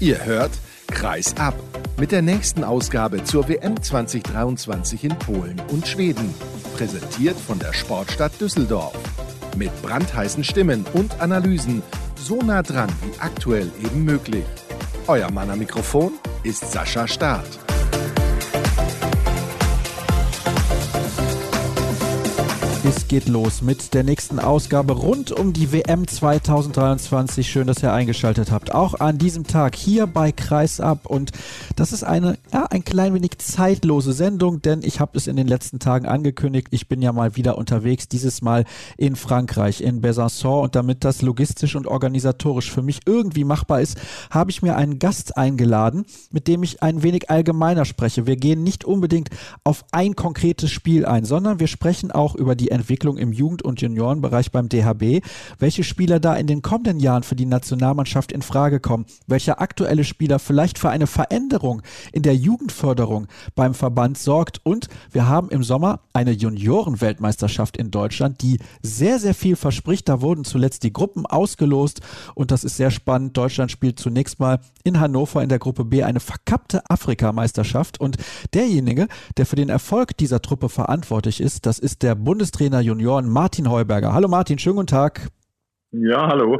Ihr hört Kreis ab mit der nächsten Ausgabe zur WM 2023 in Polen und Schweden. Präsentiert von der Sportstadt Düsseldorf. Mit brandheißen Stimmen und Analysen so nah dran wie aktuell eben möglich. Euer Mann am Mikrofon ist Sascha Staat. Es geht los mit der nächsten Ausgabe rund um die WM 2023. Schön, dass ihr eingeschaltet habt. Auch an diesem Tag hier bei Kreisab. Und das ist eine, ja, ein klein wenig zeitlose Sendung, denn ich habe es in den letzten Tagen angekündigt. Ich bin ja mal wieder unterwegs, dieses Mal in Frankreich, in Besançon. Und damit das logistisch und organisatorisch für mich irgendwie machbar ist, habe ich mir einen Gast eingeladen, mit dem ich ein wenig allgemeiner spreche. Wir gehen nicht unbedingt auf ein konkretes Spiel ein, sondern wir sprechen auch über die Entwicklung im Jugend- und Juniorenbereich beim DHB, welche Spieler da in den kommenden Jahren für die Nationalmannschaft in Frage kommen, welcher aktuelle Spieler vielleicht für eine Veränderung in der Jugendförderung beim Verband sorgt? Und wir haben im Sommer eine Juniorenweltmeisterschaft in Deutschland, die sehr, sehr viel verspricht. Da wurden zuletzt die Gruppen ausgelost. Und das ist sehr spannend. Deutschland spielt zunächst mal in Hannover in der Gruppe B eine verkappte Afrikameisterschaft. Und derjenige, der für den Erfolg dieser Truppe verantwortlich ist, das ist der Bundestrainer Junioren Martin Heuberger. Hallo Martin, schönen guten Tag. Ja, hallo.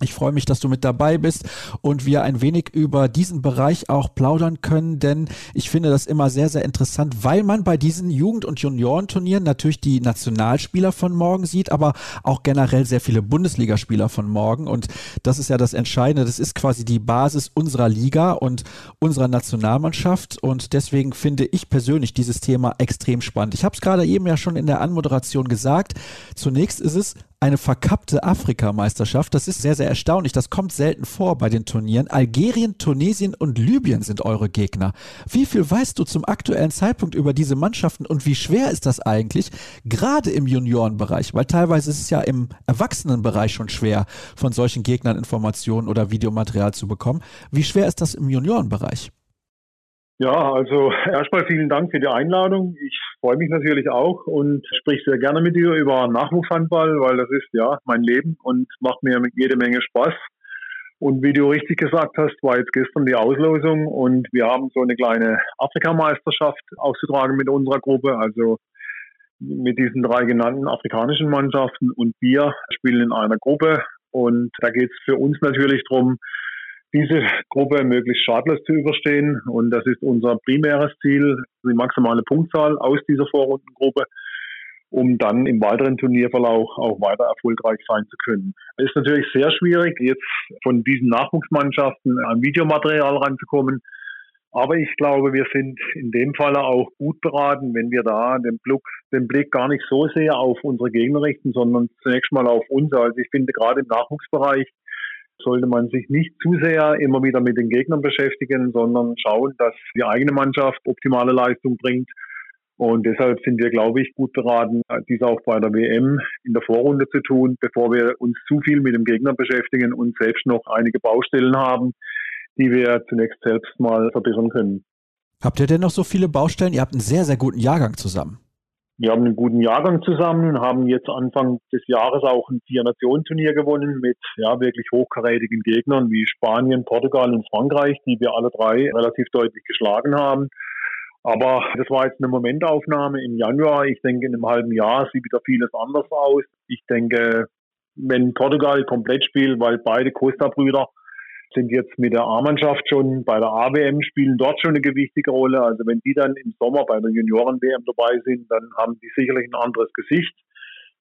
Ich freue mich, dass du mit dabei bist und wir ein wenig über diesen Bereich auch plaudern können, denn ich finde das immer sehr, sehr interessant, weil man bei diesen Jugend- und Juniorenturnieren natürlich die Nationalspieler von morgen sieht, aber auch generell sehr viele Bundesligaspieler von morgen und das ist ja das Entscheidende. Das ist quasi die Basis unserer Liga und unserer Nationalmannschaft und deswegen finde ich persönlich dieses Thema extrem spannend. Ich habe es gerade eben ja schon in der Anmoderation gesagt. Zunächst ist es eine verkappte Afrikameisterschaft. Das ist sehr, sehr erstaunlich. Das kommt selten vor bei den Turnieren. Algerien, Tunesien und Libyen sind eure Gegner. Wie viel weißt du zum aktuellen Zeitpunkt über diese Mannschaften und wie schwer ist das eigentlich, gerade im Juniorenbereich? Weil teilweise ist es ja im Erwachsenenbereich schon schwer, von solchen Gegnern Informationen oder Videomaterial zu bekommen. Wie schwer ist das im Juniorenbereich? Ja, also erstmal vielen Dank für die Einladung. Ich freue mich natürlich auch und spreche sehr gerne mit dir über Nachwuchshandball, weil das ist ja mein Leben und macht mir jede Menge Spaß. Und wie du richtig gesagt hast, war jetzt gestern die Auslosung und wir haben so eine kleine Afrikameisterschaft auszutragen mit unserer Gruppe, also mit diesen drei genannten afrikanischen Mannschaften und wir spielen in einer Gruppe und da geht es für uns natürlich darum, diese Gruppe möglichst schadlos zu überstehen. Und das ist unser primäres Ziel, die maximale Punktzahl aus dieser Vorrundengruppe, um dann im weiteren Turnierverlauf auch weiter erfolgreich sein zu können. Es ist natürlich sehr schwierig, jetzt von diesen Nachwuchsmannschaften an Videomaterial ranzukommen. Aber ich glaube, wir sind in dem Falle auch gut beraten, wenn wir da den Blick, den Blick gar nicht so sehr auf unsere Gegner richten, sondern zunächst mal auf uns. Also ich finde gerade im Nachwuchsbereich sollte man sich nicht zu sehr immer wieder mit den Gegnern beschäftigen, sondern schauen, dass die eigene Mannschaft optimale Leistung bringt. Und deshalb sind wir, glaube ich, gut beraten, dies auch bei der WM in der Vorrunde zu tun, bevor wir uns zu viel mit dem Gegner beschäftigen und selbst noch einige Baustellen haben, die wir zunächst selbst mal verbessern können. Habt ihr denn noch so viele Baustellen? Ihr habt einen sehr, sehr guten Jahrgang zusammen. Wir haben einen guten Jahrgang zusammen, haben jetzt Anfang des Jahres auch ein Vier-Nationen-Turnier gewonnen mit ja, wirklich hochkarätigen Gegnern wie Spanien, Portugal und Frankreich, die wir alle drei relativ deutlich geschlagen haben. Aber das war jetzt eine Momentaufnahme im Januar. Ich denke, in einem halben Jahr sieht wieder vieles anders aus. Ich denke, wenn Portugal komplett spielt, weil beide Costa-Brüder sind jetzt mit der A-Mannschaft schon bei der AWM, spielen dort schon eine gewichtige Rolle. Also wenn die dann im Sommer bei der Junioren-WM dabei sind, dann haben die sicherlich ein anderes Gesicht.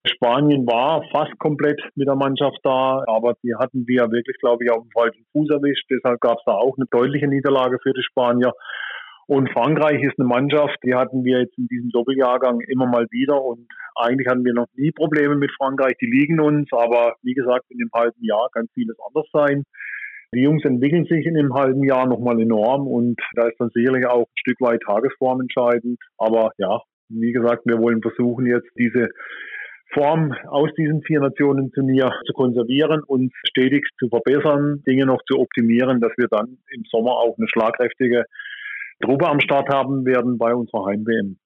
Spanien war fast komplett mit der Mannschaft da, aber die hatten wir wirklich, glaube ich, auf dem falschen Fuß erwischt. Deshalb gab es da auch eine deutliche Niederlage für die Spanier. Und Frankreich ist eine Mannschaft, die hatten wir jetzt in diesem Doppeljahrgang immer mal wieder und eigentlich hatten wir noch nie Probleme mit Frankreich. Die liegen uns, aber wie gesagt, in dem halben Jahr kann vieles anders sein. Die Jungs entwickeln sich in einem halben Jahr nochmal enorm und da ist dann sicherlich auch ein Stück weit Tagesform entscheidend. Aber ja, wie gesagt, wir wollen versuchen jetzt diese Form aus diesem Vier-Nationen-Turnier zu konservieren und stetig zu verbessern, Dinge noch zu optimieren, dass wir dann im Sommer auch eine schlagkräftige Truppe am Start haben werden bei unserer Heim-WM.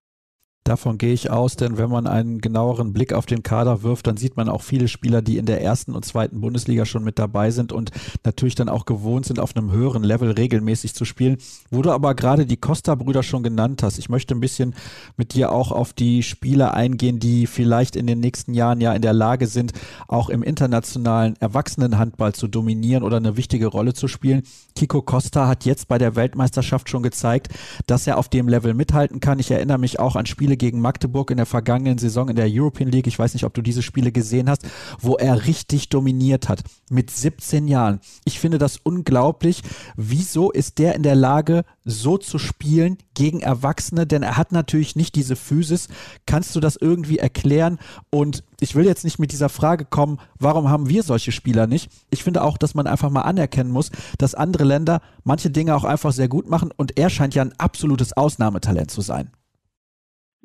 Davon gehe ich aus, denn wenn man einen genaueren Blick auf den Kader wirft, dann sieht man auch viele Spieler, die in der ersten und zweiten Bundesliga schon mit dabei sind und natürlich dann auch gewohnt sind, auf einem höheren Level regelmäßig zu spielen. Wo du aber gerade die Costa-Brüder schon genannt hast, ich möchte ein bisschen mit dir auch auf die Spieler eingehen, die vielleicht in den nächsten Jahren ja in der Lage sind, auch im internationalen Erwachsenenhandball zu dominieren oder eine wichtige Rolle zu spielen. Kiko Costa hat jetzt bei der Weltmeisterschaft schon gezeigt, dass er auf dem Level mithalten kann. Ich erinnere mich auch an Spiele gegen Magdeburg in der vergangenen Saison in der European League. Ich weiß nicht, ob du diese Spiele gesehen hast, wo er richtig dominiert hat mit 17 Jahren. Ich finde das unglaublich. Wieso ist der in der Lage, so zu spielen gegen Erwachsene? Denn er hat natürlich nicht diese Physis. Kannst du das irgendwie erklären? Und ich will jetzt nicht mit dieser Frage kommen, warum haben wir solche Spieler nicht? Ich finde auch, dass man einfach mal anerkennen muss, dass andere Länder manche Dinge auch einfach sehr gut machen und er scheint ja ein absolutes Ausnahmetalent zu sein.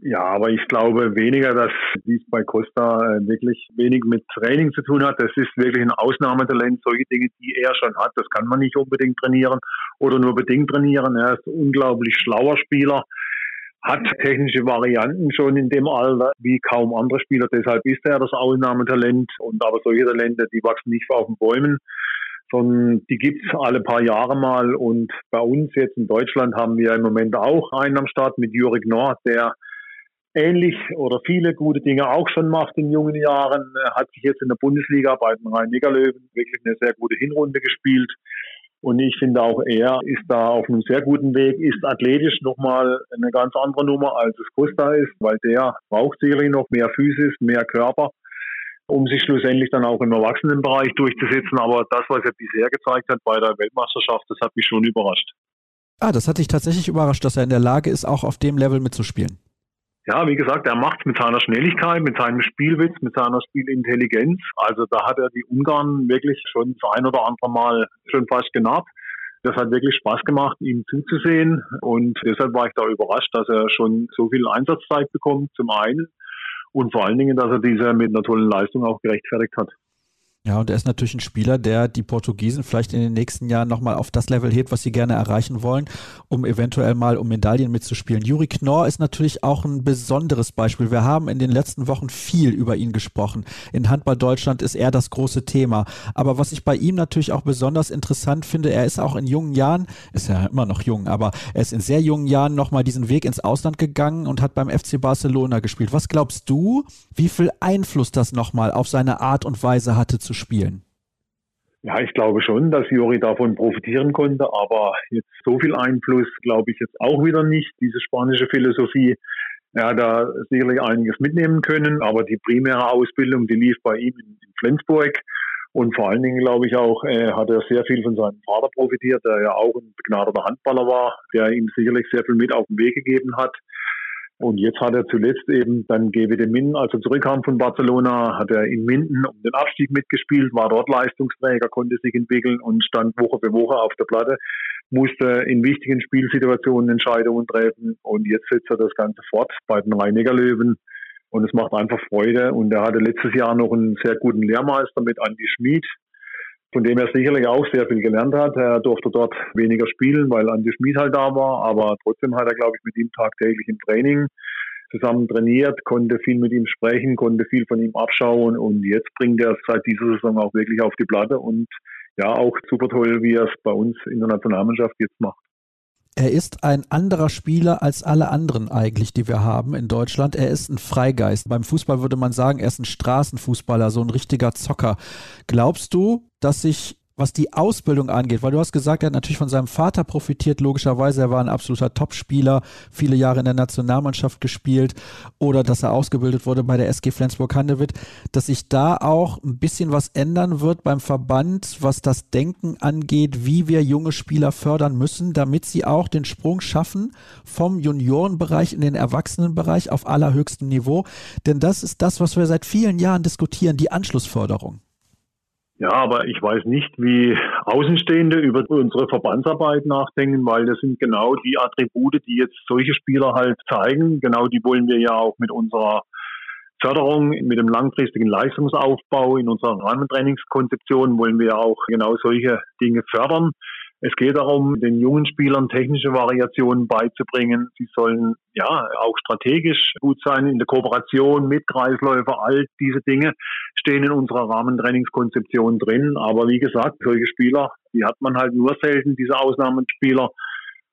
Ja, aber ich glaube weniger, dass dies bei Costa äh, wirklich wenig mit Training zu tun hat. Das ist wirklich ein Ausnahmetalent. Solche Dinge, die er schon hat, das kann man nicht unbedingt trainieren oder nur bedingt trainieren. Er ist ein unglaublich schlauer Spieler hat technische Varianten schon in dem Alter wie kaum andere Spieler. Deshalb ist er das Ausnahmetalent. Und aber solche Talente, die wachsen nicht auf den Bäumen, sondern die gibt's alle paar Jahre mal. Und bei uns jetzt in Deutschland haben wir im Moment auch einen am Start mit Jürg Nord, der ähnlich oder viele gute Dinge auch schon macht in jungen Jahren. Hat sich jetzt in der Bundesliga bei den Rhein-Neckar-Löwen wirklich eine sehr gute Hinrunde gespielt. Und ich finde auch er ist da auf einem sehr guten Weg, ist athletisch nochmal eine ganz andere Nummer als es Costa ist, weil der braucht sicherlich noch mehr Physis, mehr Körper, um sich schlussendlich dann auch im Erwachsenenbereich durchzusetzen. Aber das, was er bisher gezeigt hat bei der Weltmeisterschaft, das hat mich schon überrascht. Ah, das hat dich tatsächlich überrascht, dass er in der Lage ist, auch auf dem Level mitzuspielen ja, wie gesagt, er macht mit seiner Schnelligkeit, mit seinem Spielwitz, mit seiner Spielintelligenz. Also da hat er die Ungarn wirklich schon das ein oder andere Mal schon fast genarrt. Das hat wirklich Spaß gemacht, ihm zuzusehen. Und deshalb war ich da überrascht, dass er schon so viel Einsatzzeit bekommt, zum einen. Und vor allen Dingen, dass er diese mit einer tollen Leistung auch gerechtfertigt hat. Ja, und er ist natürlich ein Spieler, der die Portugiesen vielleicht in den nächsten Jahren nochmal auf das Level hebt, was sie gerne erreichen wollen, um eventuell mal um Medaillen mitzuspielen. Juri Knorr ist natürlich auch ein besonderes Beispiel. Wir haben in den letzten Wochen viel über ihn gesprochen. In Handball Deutschland ist er das große Thema. Aber was ich bei ihm natürlich auch besonders interessant finde, er ist auch in jungen Jahren, ist ja immer noch jung, aber er ist in sehr jungen Jahren nochmal diesen Weg ins Ausland gegangen und hat beim FC Barcelona gespielt. Was glaubst du, wie viel Einfluss das nochmal auf seine Art und Weise hatte zu spielen? Ja, ich glaube schon, dass Juri davon profitieren konnte, aber jetzt so viel Einfluss glaube ich jetzt auch wieder nicht. Diese spanische Philosophie, er hat da sicherlich einiges mitnehmen können, aber die primäre Ausbildung, die lief bei ihm in, in Flensburg. Und vor allen Dingen, glaube ich, auch, äh, hat er sehr viel von seinem Vater profitiert, der ja auch ein begnadeter Handballer war, der ihm sicherlich sehr viel mit auf den Weg gegeben hat. Und jetzt hat er zuletzt eben dann GWD Minden, als er zurückkam von Barcelona, hat er in Minden um den Abstieg mitgespielt, war dort Leistungsträger, konnte sich entwickeln und stand Woche für Woche auf der Platte, musste in wichtigen Spielsituationen Entscheidungen treffen und jetzt setzt er das Ganze fort bei den rhein löwen und es macht einfach Freude. Und er hatte letztes Jahr noch einen sehr guten Lehrmeister mit Andy Schmid, von dem er sicherlich auch sehr viel gelernt hat. Er durfte dort weniger spielen, weil Andi Schmid halt da war, aber trotzdem hat er, glaube ich, mit ihm tagtäglich im Training zusammen trainiert, konnte viel mit ihm sprechen, konnte viel von ihm abschauen und jetzt bringt er es seit dieser Saison auch wirklich auf die Platte und ja, auch super toll, wie er es bei uns in der Nationalmannschaft jetzt macht. Er ist ein anderer Spieler als alle anderen eigentlich, die wir haben in Deutschland. Er ist ein Freigeist. Beim Fußball würde man sagen, er ist ein Straßenfußballer, so ein richtiger Zocker. Glaubst du, dass sich was die Ausbildung angeht, weil du hast gesagt, er hat natürlich von seinem Vater profitiert, logischerweise, er war ein absoluter Topspieler, viele Jahre in der Nationalmannschaft gespielt oder dass er ausgebildet wurde bei der SG Flensburg-Handewitt, dass sich da auch ein bisschen was ändern wird beim Verband, was das Denken angeht, wie wir junge Spieler fördern müssen, damit sie auch den Sprung schaffen vom Juniorenbereich in den Erwachsenenbereich auf allerhöchstem Niveau. Denn das ist das, was wir seit vielen Jahren diskutieren, die Anschlussförderung. Ja, aber ich weiß nicht, wie Außenstehende über unsere Verbandsarbeit nachdenken, weil das sind genau die Attribute, die jetzt solche Spieler halt zeigen. Genau die wollen wir ja auch mit unserer Förderung, mit dem langfristigen Leistungsaufbau in unserer Rahmentrainingskonzeption wollen wir auch genau solche Dinge fördern. Es geht darum, den jungen Spielern technische Variationen beizubringen. Sie sollen ja auch strategisch gut sein in der Kooperation mit Kreisläufer. All diese Dinge stehen in unserer Rahmentrainingskonzeption drin. Aber wie gesagt, solche Spieler, die hat man halt nur selten, diese Ausnahmespieler.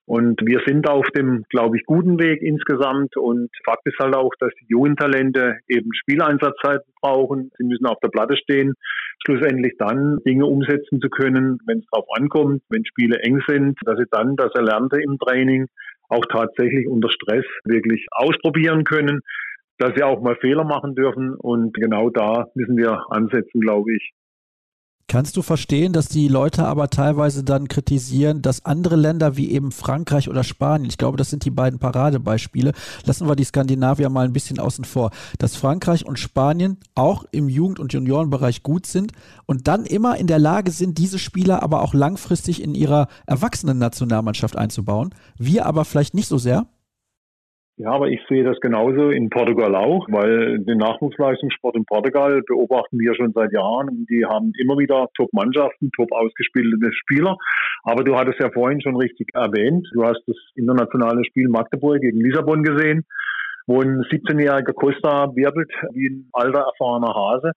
Und wir sind auf dem, glaube ich, guten Weg insgesamt. Und Fakt ist halt auch, dass die jungen Talente eben Spieleinsatzzeiten brauchen. Sie müssen auf der Platte stehen, schlussendlich dann Dinge umsetzen zu können, wenn es darauf ankommt, wenn Spiele eng sind, dass sie dann das Erlernte im Training auch tatsächlich unter Stress wirklich ausprobieren können, dass sie auch mal Fehler machen dürfen. Und genau da müssen wir ansetzen, glaube ich. Kannst du verstehen, dass die Leute aber teilweise dann kritisieren, dass andere Länder wie eben Frankreich oder Spanien, ich glaube, das sind die beiden Paradebeispiele, lassen wir die Skandinavier mal ein bisschen außen vor, dass Frankreich und Spanien auch im Jugend- und Juniorenbereich gut sind und dann immer in der Lage sind, diese Spieler aber auch langfristig in ihrer erwachsenen Nationalmannschaft einzubauen. Wir aber vielleicht nicht so sehr? Ja, aber ich sehe das genauso in Portugal auch, weil den Nachwuchsleistungssport in Portugal beobachten wir schon seit Jahren und die haben immer wieder Top-Mannschaften, top ausgebildete Spieler. Aber du hattest ja vorhin schon richtig erwähnt, du hast das internationale Spiel Magdeburg gegen Lissabon gesehen, wo ein 17-jähriger Costa wirbelt wie ein alter, erfahrener Hase.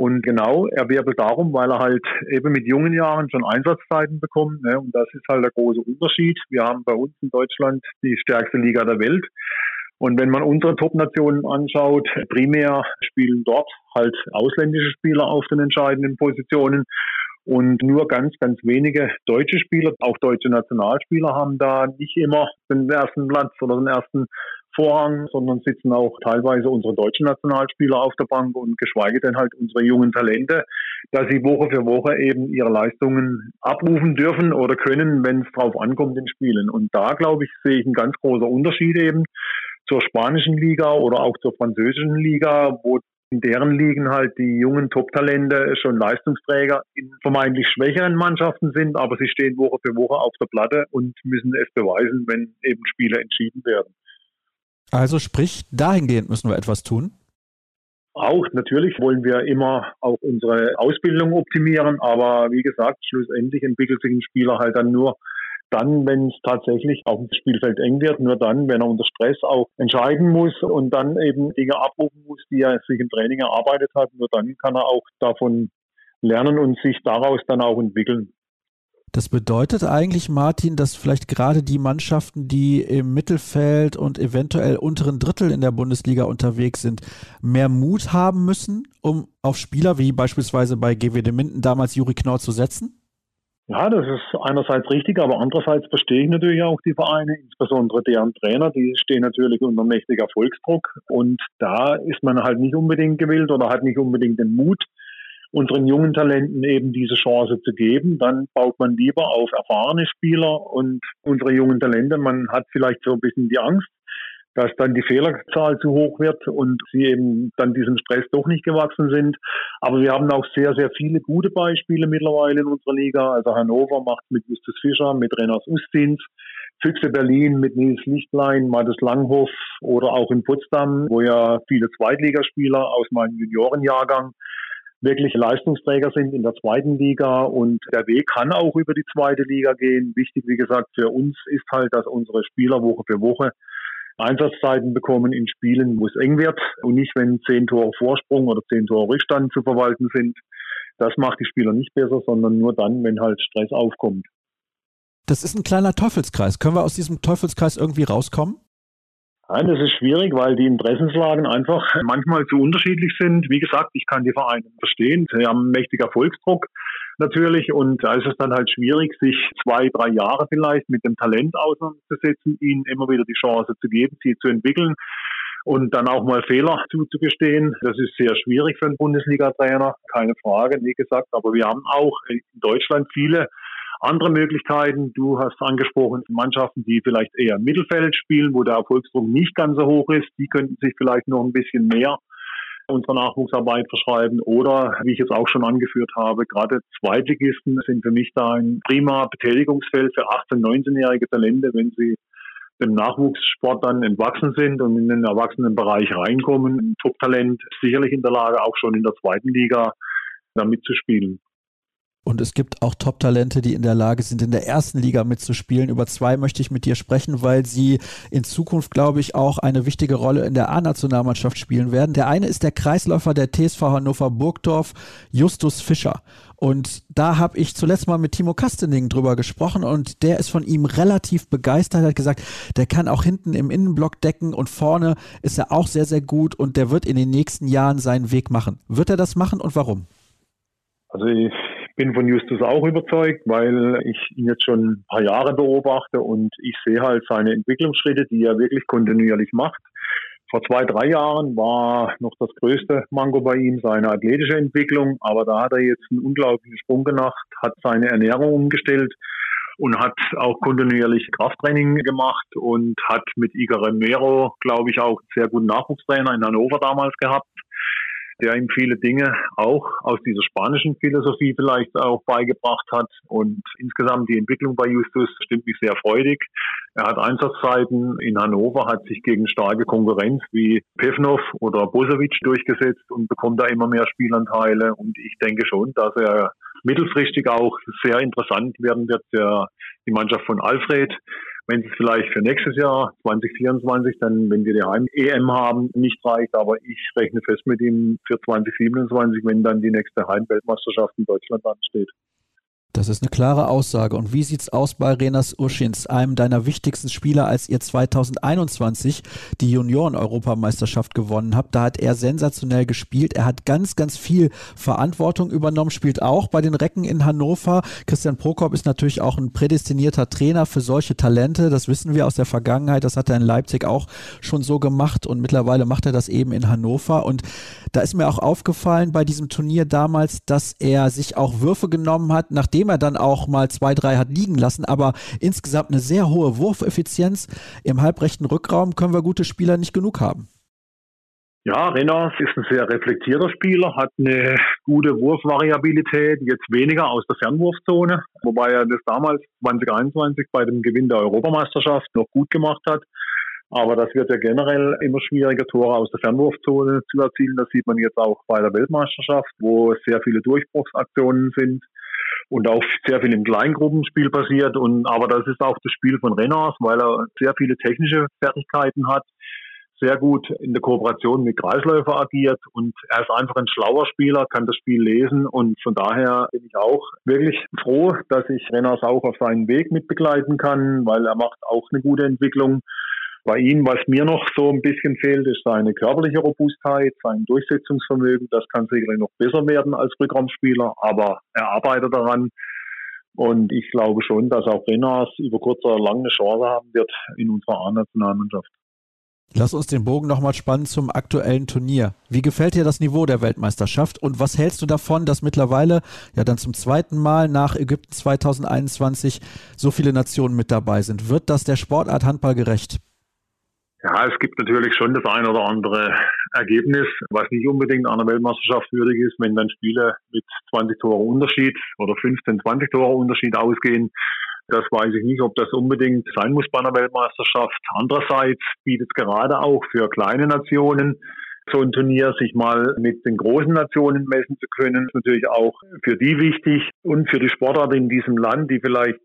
Und genau, er wirbelt darum, weil er halt eben mit jungen Jahren schon Einsatzzeiten bekommt. Ne? Und das ist halt der große Unterschied. Wir haben bei uns in Deutschland die stärkste Liga der Welt. Und wenn man unsere Top-Nationen anschaut, primär spielen dort halt ausländische Spieler auf den entscheidenden Positionen. Und nur ganz, ganz wenige deutsche Spieler, auch deutsche Nationalspieler haben da nicht immer den ersten Platz oder den ersten Vorrang, sondern sitzen auch teilweise unsere deutschen Nationalspieler auf der Bank und geschweige denn halt unsere jungen Talente, dass sie Woche für Woche eben ihre Leistungen abrufen dürfen oder können, wenn es drauf ankommt in Spielen. Und da, glaube ich, sehe ich einen ganz großen Unterschied eben zur spanischen Liga oder auch zur französischen Liga, wo in deren Ligen halt die jungen Top-Talente schon Leistungsträger in vermeintlich schwächeren Mannschaften sind, aber sie stehen Woche für Woche auf der Platte und müssen es beweisen, wenn eben Spiele entschieden werden. Also sprich, dahingehend müssen wir etwas tun. Auch natürlich wollen wir immer auch unsere Ausbildung optimieren, aber wie gesagt, schlussendlich entwickelt sich ein Spieler halt dann nur dann, wenn es tatsächlich auf dem Spielfeld eng wird, nur dann, wenn er unter Stress auch entscheiden muss und dann eben Dinge abrufen muss, die er sich im Training erarbeitet hat, nur dann kann er auch davon lernen und sich daraus dann auch entwickeln. Das bedeutet eigentlich, Martin, dass vielleicht gerade die Mannschaften, die im Mittelfeld und eventuell unteren Drittel in der Bundesliga unterwegs sind, mehr Mut haben müssen, um auf Spieler wie beispielsweise bei GWD Minden damals Juri Knorr zu setzen? Ja, das ist einerseits richtig, aber andererseits verstehe ich natürlich auch die Vereine, insbesondere deren Trainer, die stehen natürlich unter mächtiger Erfolgsdruck und da ist man halt nicht unbedingt gewillt oder hat nicht unbedingt den Mut, unseren jungen Talenten eben diese Chance zu geben. Dann baut man lieber auf erfahrene Spieler und unsere jungen Talente, man hat vielleicht so ein bisschen die Angst, dass dann die Fehlerzahl zu hoch wird und sie eben dann diesem Stress doch nicht gewachsen sind. Aber wir haben auch sehr, sehr viele gute Beispiele mittlerweile in unserer Liga. Also Hannover macht mit Justus Fischer, mit Renas Ustins, Füchse Berlin mit Nils Lichtlein, Mattes Langhoff oder auch in Potsdam, wo ja viele Zweitligaspieler aus meinem Juniorenjahrgang wirklich Leistungsträger sind in der zweiten Liga und der Weg kann auch über die zweite Liga gehen. Wichtig, wie gesagt, für uns ist halt, dass unsere Spieler Woche für Woche Einsatzzeiten bekommen in Spielen, wo es eng wird und nicht, wenn zehn Tore Vorsprung oder zehn Tore Rückstand zu verwalten sind. Das macht die Spieler nicht besser, sondern nur dann, wenn halt Stress aufkommt. Das ist ein kleiner Teufelskreis. Können wir aus diesem Teufelskreis irgendwie rauskommen? Nein, das ist schwierig, weil die Interessenslagen einfach manchmal zu unterschiedlich sind. Wie gesagt, ich kann die Vereine verstehen. Sie haben einen mächtigen Erfolgsdruck natürlich und da ist es dann halt schwierig, sich zwei, drei Jahre vielleicht mit dem Talent auseinanderzusetzen, ihnen immer wieder die Chance zu geben, sie zu entwickeln und dann auch mal Fehler zuzugestehen. Das ist sehr schwierig für einen Bundesliga-Trainer, keine Frage, wie gesagt. Aber wir haben auch in Deutschland viele andere Möglichkeiten. Du hast angesprochen, Mannschaften, die vielleicht eher im Mittelfeld spielen, wo der Erfolgsdruck nicht ganz so hoch ist, die könnten sich vielleicht noch ein bisschen mehr unserer Nachwuchsarbeit verschreiben. Oder, wie ich es auch schon angeführt habe, gerade Zweitligisten sind für mich da ein prima Betätigungsfeld für 18-, 19-jährige Talente, wenn sie dem Nachwuchssport dann entwachsen sind und in den Erwachsenenbereich reinkommen. Ein Top-Talent sicherlich in der Lage, auch schon in der zweiten Liga damit zu spielen. Und es gibt auch Top-Talente, die in der Lage sind, in der ersten Liga mitzuspielen. Über zwei möchte ich mit dir sprechen, weil sie in Zukunft, glaube ich, auch eine wichtige Rolle in der A-Nationalmannschaft spielen werden. Der eine ist der Kreisläufer der TSV Hannover Burgdorf, Justus Fischer. Und da habe ich zuletzt mal mit Timo Kastening drüber gesprochen und der ist von ihm relativ begeistert, hat gesagt, der kann auch hinten im Innenblock decken und vorne ist er auch sehr, sehr gut und der wird in den nächsten Jahren seinen Weg machen. Wird er das machen und warum? Also ich bin von Justus auch überzeugt, weil ich ihn jetzt schon ein paar Jahre beobachte und ich sehe halt seine Entwicklungsschritte, die er wirklich kontinuierlich macht. Vor zwei, drei Jahren war noch das größte Mango bei ihm seine athletische Entwicklung, aber da hat er jetzt einen unglaublichen Sprung gemacht, hat seine Ernährung umgestellt und hat auch kontinuierlich Krafttraining gemacht und hat mit Igor Remero, glaube ich, auch einen sehr guten Nachwuchstrainer in Hannover damals gehabt der ihm viele Dinge auch aus dieser spanischen Philosophie vielleicht auch beigebracht hat. Und insgesamt die Entwicklung bei Justus stimmt mich sehr freudig. Er hat Einsatzzeiten in Hannover, hat sich gegen starke Konkurrenz wie Pevnov oder Bosovic durchgesetzt und bekommt da immer mehr Spielanteile. Und ich denke schon, dass er mittelfristig auch sehr interessant werden wird für die Mannschaft von Alfred wenn es vielleicht für nächstes Jahr 2024 dann, wenn wir die Heim-EM haben, nicht reicht. Aber ich rechne fest mit ihm für 2027, wenn dann die nächste Heim-Weltmeisterschaft in Deutschland ansteht. Das ist eine klare Aussage. Und wie sieht's aus bei Renas Urschins, einem deiner wichtigsten Spieler, als ihr 2021 die Junioren-Europameisterschaft gewonnen habt? Da hat er sensationell gespielt. Er hat ganz, ganz viel Verantwortung übernommen, spielt auch bei den Recken in Hannover. Christian Prokop ist natürlich auch ein prädestinierter Trainer für solche Talente. Das wissen wir aus der Vergangenheit. Das hat er in Leipzig auch schon so gemacht und mittlerweile macht er das eben in Hannover. Und da ist mir auch aufgefallen bei diesem Turnier damals, dass er sich auch Würfe genommen hat, nachdem nachdem er dann auch mal zwei, drei hat liegen lassen, aber insgesamt eine sehr hohe Wurfeffizienz. Im halbrechten Rückraum können wir gute Spieler nicht genug haben. Ja, Renas ist ein sehr reflektierter Spieler, hat eine gute Wurfvariabilität, jetzt weniger aus der Fernwurfzone, wobei er das damals 2021 bei dem Gewinn der Europameisterschaft noch gut gemacht hat. Aber das wird ja generell immer schwieriger, Tore aus der Fernwurfzone zu erzielen. Das sieht man jetzt auch bei der Weltmeisterschaft, wo sehr viele Durchbruchsaktionen sind und auch sehr viel im Kleingruppenspiel passiert. Und aber das ist auch das Spiel von Renners, weil er sehr viele technische Fertigkeiten hat, sehr gut in der Kooperation mit Kreisläufer agiert und er ist einfach ein schlauer Spieler, kann das Spiel lesen und von daher bin ich auch wirklich froh, dass ich Renners auch auf seinen Weg mitbegleiten kann, weil er macht auch eine gute Entwicklung. Bei ihm, was mir noch so ein bisschen fehlt, ist seine körperliche Robustheit, sein Durchsetzungsvermögen. Das kann sicherlich noch besser werden als Rückraumspieler, aber er arbeitet daran. Und ich glaube schon, dass auch Renas über kurz oder lang eine Chance haben wird in unserer A-Nationalmannschaft. Lass uns den Bogen nochmal spannen zum aktuellen Turnier. Wie gefällt dir das Niveau der Weltmeisterschaft und was hältst du davon, dass mittlerweile ja dann zum zweiten Mal nach Ägypten 2021 so viele Nationen mit dabei sind? Wird das der Sportart Handball gerecht? Ja, es gibt natürlich schon das ein oder andere Ergebnis, was nicht unbedingt einer Weltmeisterschaft würdig ist, wenn dann Spiele mit 20 Tore Unterschied oder 15, 20 Tore Unterschied ausgehen. Das weiß ich nicht, ob das unbedingt sein muss bei einer Weltmeisterschaft. Andererseits bietet es gerade auch für kleine Nationen so ein Turnier sich mal mit den großen Nationen messen zu können, ist natürlich auch für die wichtig und für die Sportart in diesem Land, die vielleicht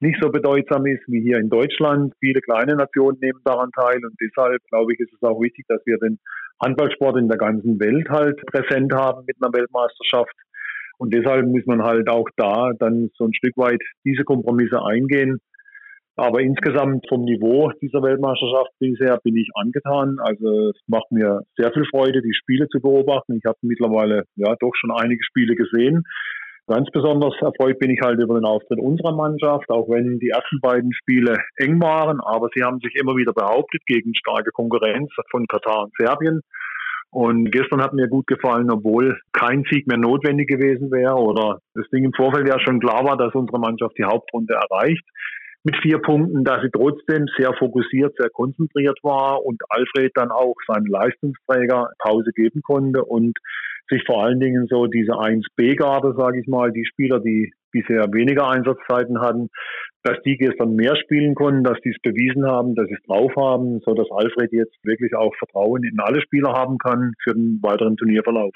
nicht so bedeutsam ist wie hier in Deutschland. Viele kleine Nationen nehmen daran teil und deshalb glaube ich, ist es auch wichtig, dass wir den Handballsport in der ganzen Welt halt präsent haben mit einer Weltmeisterschaft. Und deshalb muss man halt auch da dann so ein Stück weit diese Kompromisse eingehen. Aber insgesamt vom Niveau dieser Weltmeisterschaft bisher bin ich angetan. Also es macht mir sehr viel Freude, die Spiele zu beobachten. Ich habe mittlerweile ja doch schon einige Spiele gesehen. Ganz besonders erfreut bin ich halt über den Auftritt unserer Mannschaft, auch wenn die ersten beiden Spiele eng waren, aber sie haben sich immer wieder behauptet gegen starke Konkurrenz von Katar und Serbien. Und gestern hat mir gut gefallen, obwohl kein Sieg mehr notwendig gewesen wäre oder das Ding im Vorfeld ja schon klar war, dass unsere Mannschaft die Hauptrunde erreicht mit vier Punkten, dass sie trotzdem sehr fokussiert, sehr konzentriert war und Alfred dann auch seinen Leistungsträger Pause geben konnte und sich vor allen Dingen so diese 1B-Garde, sage ich mal, die Spieler, die bisher weniger Einsatzzeiten hatten, dass die gestern mehr spielen konnten, dass die es bewiesen haben, dass sie es drauf haben, so dass Alfred jetzt wirklich auch Vertrauen in alle Spieler haben kann für den weiteren Turnierverlauf.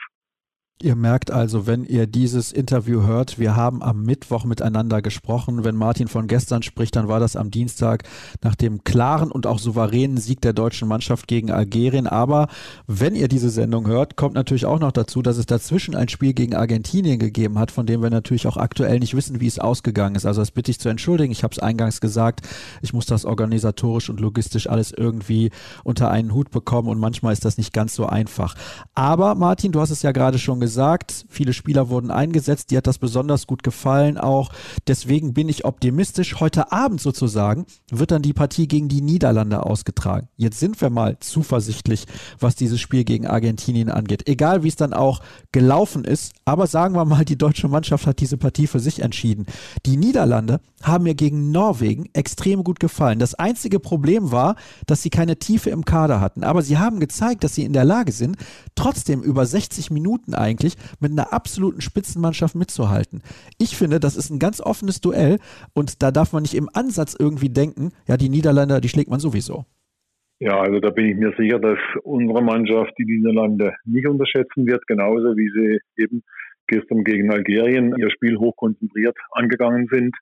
Ihr merkt also, wenn ihr dieses Interview hört, wir haben am Mittwoch miteinander gesprochen. Wenn Martin von gestern spricht, dann war das am Dienstag nach dem klaren und auch souveränen Sieg der deutschen Mannschaft gegen Algerien. Aber wenn ihr diese Sendung hört, kommt natürlich auch noch dazu, dass es dazwischen ein Spiel gegen Argentinien gegeben hat, von dem wir natürlich auch aktuell nicht wissen, wie es ausgegangen ist. Also das bitte ich zu entschuldigen. Ich habe es eingangs gesagt, ich muss das organisatorisch und logistisch alles irgendwie unter einen Hut bekommen und manchmal ist das nicht ganz so einfach. Aber Martin, du hast es ja gerade schon gesagt, gesagt, viele Spieler wurden eingesetzt, dir hat das besonders gut gefallen auch. Deswegen bin ich optimistisch. Heute Abend sozusagen wird dann die Partie gegen die Niederlande ausgetragen. Jetzt sind wir mal zuversichtlich, was dieses Spiel gegen Argentinien angeht. Egal wie es dann auch gelaufen ist, aber sagen wir mal, die deutsche Mannschaft hat diese Partie für sich entschieden. Die Niederlande haben mir gegen Norwegen extrem gut gefallen. Das einzige Problem war, dass sie keine Tiefe im Kader hatten. Aber sie haben gezeigt, dass sie in der Lage sind, trotzdem über 60 Minuten eigentlich mit einer absoluten Spitzenmannschaft mitzuhalten. Ich finde, das ist ein ganz offenes Duell und da darf man nicht im Ansatz irgendwie denken, ja, die Niederländer, die schlägt man sowieso. Ja, also da bin ich mir sicher, dass unsere Mannschaft die Niederlande nicht unterschätzen wird, genauso wie sie eben gestern gegen Algerien ihr Spiel hochkonzentriert angegangen sind.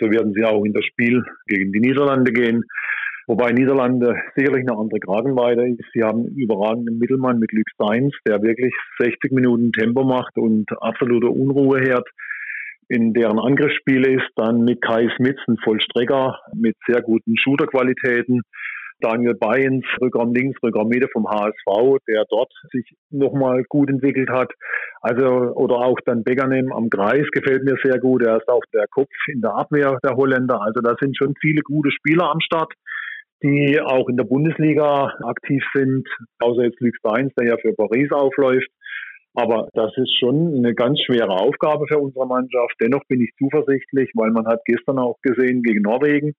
So werden sie auch in das Spiel gegen die Niederlande gehen. Wobei Niederlande sicherlich eine andere Kragenweite ist. Sie haben einen überragenden Mittelmann mit Luc Steins, der wirklich 60 Minuten Tempo macht und absolute Unruhe hört in deren Angriffsspiele ist. Dann mit Kai Smits, ein Vollstrecker mit sehr guten Shooterqualitäten. Daniel Bayens, Rückraum links, Rückraum Mitte vom HSV, der dort sich nochmal gut entwickelt hat. Also, oder auch dann Beganem am Kreis gefällt mir sehr gut. Er ist auch der Kopf in der Abwehr der Holländer. Also, da sind schon viele gute Spieler am Start die auch in der Bundesliga aktiv sind, außer jetzt Luc Steins, der ja für Paris aufläuft. Aber das ist schon eine ganz schwere Aufgabe für unsere Mannschaft. Dennoch bin ich zuversichtlich, weil man hat gestern auch gesehen gegen Norwegen,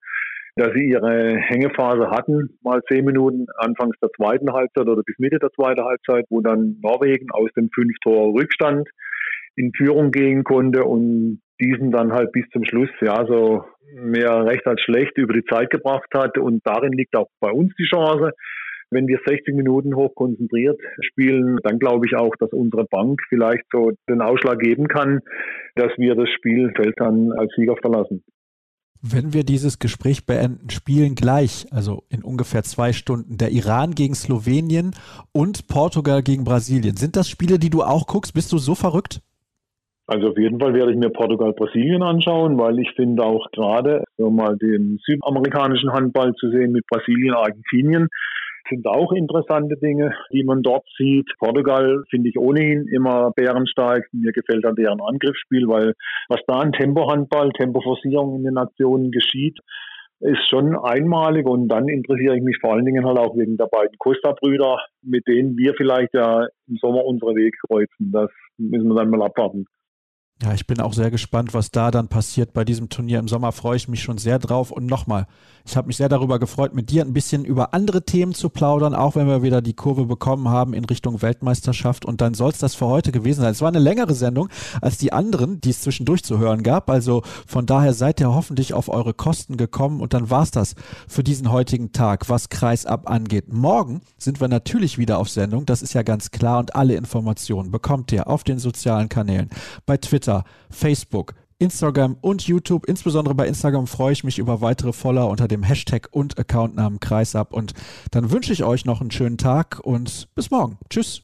dass sie ihre Hängephase hatten, mal zehn Minuten anfangs der zweiten Halbzeit oder bis Mitte der zweiten Halbzeit, wo dann Norwegen aus dem fünf Tor Rückstand in Führung gehen konnte und diesen dann halt bis zum Schluss, ja, so mehr recht als schlecht über die Zeit gebracht hat. Und darin liegt auch bei uns die Chance. Wenn wir 60 Minuten hoch konzentriert spielen, dann glaube ich auch, dass unsere Bank vielleicht so den Ausschlag geben kann, dass wir das Spielfeld dann als Sieger verlassen. Wenn wir dieses Gespräch beenden, spielen gleich, also in ungefähr zwei Stunden, der Iran gegen Slowenien und Portugal gegen Brasilien. Sind das Spiele, die du auch guckst? Bist du so verrückt? Also auf jeden Fall werde ich mir Portugal-Brasilien anschauen, weil ich finde auch gerade so mal den südamerikanischen Handball zu sehen mit Brasilien, Argentinien, sind auch interessante Dinge, die man dort sieht. Portugal finde ich ohnehin immer bärenstark. Mir gefällt dann deren Angriffsspiel, weil was da an Tempohandball, Tempoforcierung in den Nationen geschieht, ist schon einmalig und dann interessiere ich mich vor allen Dingen halt auch wegen der beiden Costa-Brüder, mit denen wir vielleicht ja im Sommer unsere Wege kreuzen. Das müssen wir dann mal abwarten. Ja, ich bin auch sehr gespannt, was da dann passiert bei diesem Turnier. Im Sommer freue ich mich schon sehr drauf. Und nochmal, ich habe mich sehr darüber gefreut, mit dir ein bisschen über andere Themen zu plaudern, auch wenn wir wieder die Kurve bekommen haben in Richtung Weltmeisterschaft. Und dann soll es das für heute gewesen sein. Es war eine längere Sendung als die anderen, die es zwischendurch zu hören gab. Also von daher seid ihr hoffentlich auf eure Kosten gekommen. Und dann war es das für diesen heutigen Tag, was Kreisab angeht. Morgen sind wir natürlich wieder auf Sendung. Das ist ja ganz klar. Und alle Informationen bekommt ihr auf den sozialen Kanälen, bei Twitter Twitter, Facebook, Instagram und YouTube. Insbesondere bei Instagram freue ich mich über weitere Follower unter dem Hashtag und Accountnamen Kreisab. Und dann wünsche ich euch noch einen schönen Tag und bis morgen. Tschüss.